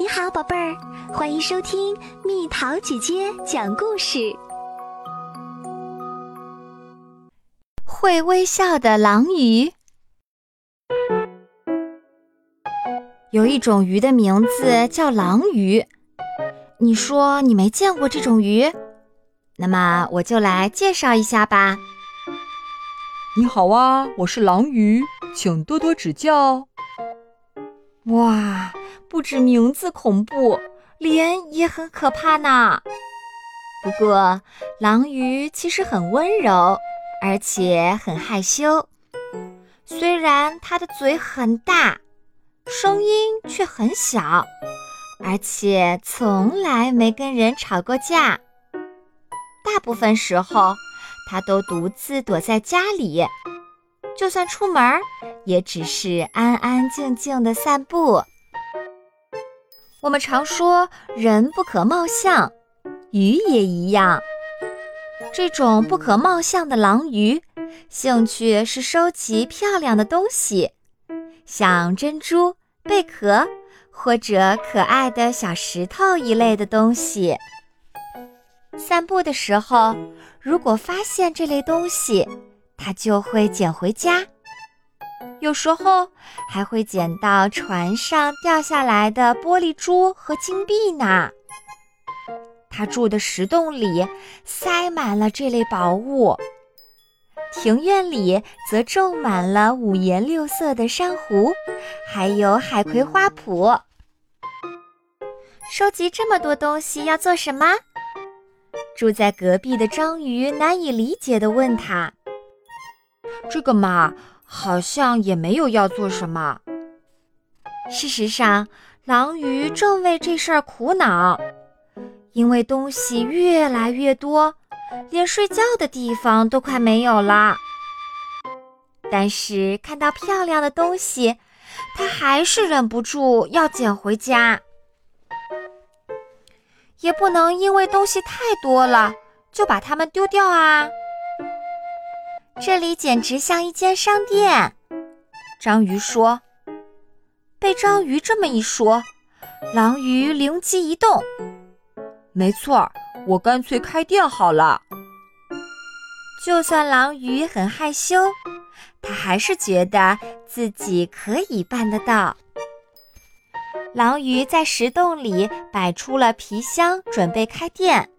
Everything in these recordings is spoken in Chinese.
你好，宝贝儿，欢迎收听蜜桃姐姐讲故事。会微笑的狼鱼，有一种鱼的名字叫狼鱼。你说你没见过这种鱼？那么我就来介绍一下吧。你好啊，我是狼鱼，请多多指教。哇！不止名字恐怖，脸也很可怕呢。不过，狼鱼其实很温柔，而且很害羞。虽然它的嘴很大，声音却很小，而且从来没跟人吵过架。大部分时候，它都独自躲在家里，就算出门，也只是安安静静的散步。我们常说人不可貌相，鱼也一样。这种不可貌相的狼鱼，兴趣是收集漂亮的东西，像珍珠、贝壳或者可爱的小石头一类的东西。散步的时候，如果发现这类东西，它就会捡回家。有时候还会捡到船上掉下来的玻璃珠和金币呢。他住的石洞里塞满了这类宝物，庭院里则种满了五颜六色的珊瑚，还有海葵花圃。收集这么多东西要做什么？住在隔壁的章鱼难以理解地问他：“这个嘛。”好像也没有要做什么。事实上，狼鱼正为这事儿苦恼，因为东西越来越多，连睡觉的地方都快没有了。但是看到漂亮的东西，他还是忍不住要捡回家。也不能因为东西太多了就把它们丢掉啊。这里简直像一间商店，章鱼说。被章鱼这么一说，狼鱼灵机一动：“没错，我干脆开店好了。”就算狼鱼很害羞，他还是觉得自己可以办得到。狼鱼在石洞里摆出了皮箱，准备开店。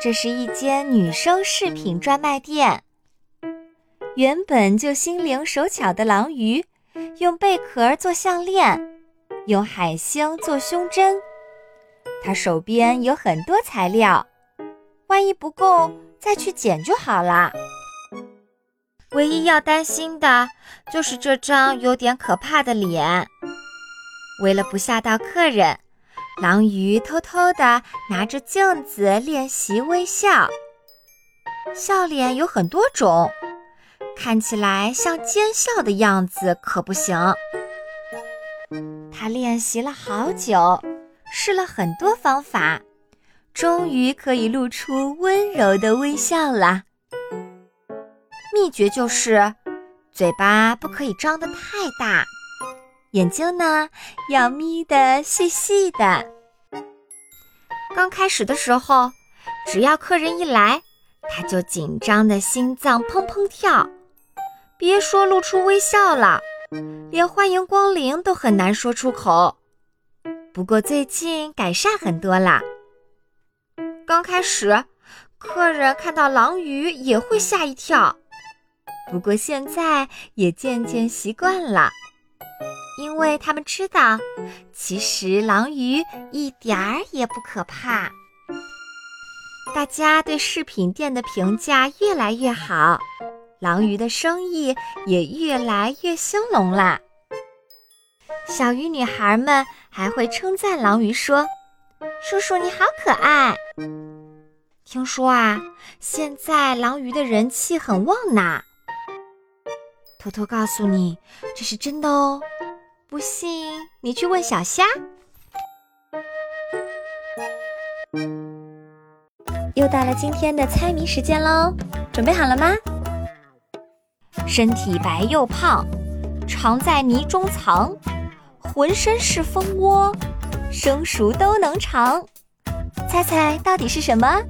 这是一间女生饰品专卖店。原本就心灵手巧的狼鱼，用贝壳做项链，用海星做胸针。他手边有很多材料，万一不够，再去捡就好了。唯一要担心的就是这张有点可怕的脸。为了不吓到客人，狼鱼偷偷地拿着镜子练习微笑。笑脸有很多种。看起来像奸笑的样子可不行。他练习了好久，试了很多方法，终于可以露出温柔的微笑了。秘诀就是，嘴巴不可以张得太大，眼睛呢要眯得细细的。刚开始的时候，只要客人一来，他就紧张的心脏砰砰跳。别说露出微笑了，连欢迎光临都很难说出口。不过最近改善很多啦。刚开始，客人看到狼鱼也会吓一跳，不过现在也渐渐习惯了，因为他们知道，其实狼鱼一点儿也不可怕。大家对饰品店的评价越来越好。狼鱼的生意也越来越兴隆啦。小鱼女孩们还会称赞狼鱼说：“叔叔你好可爱。”听说啊，现在狼鱼的人气很旺呢。偷偷告诉你，这是真的哦。不信你去问小虾。又到了今天的猜谜时间喽，准备好了吗？身体白又胖，常在泥中藏，浑身是蜂窝，生熟都能尝。猜猜到底是什么？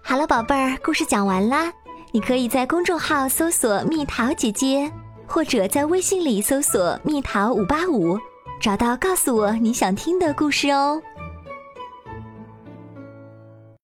好了，宝贝儿，故事讲完啦。你可以在公众号搜索“蜜桃姐姐”，或者在微信里搜索“蜜桃五八五”，找到告诉我你想听的故事哦。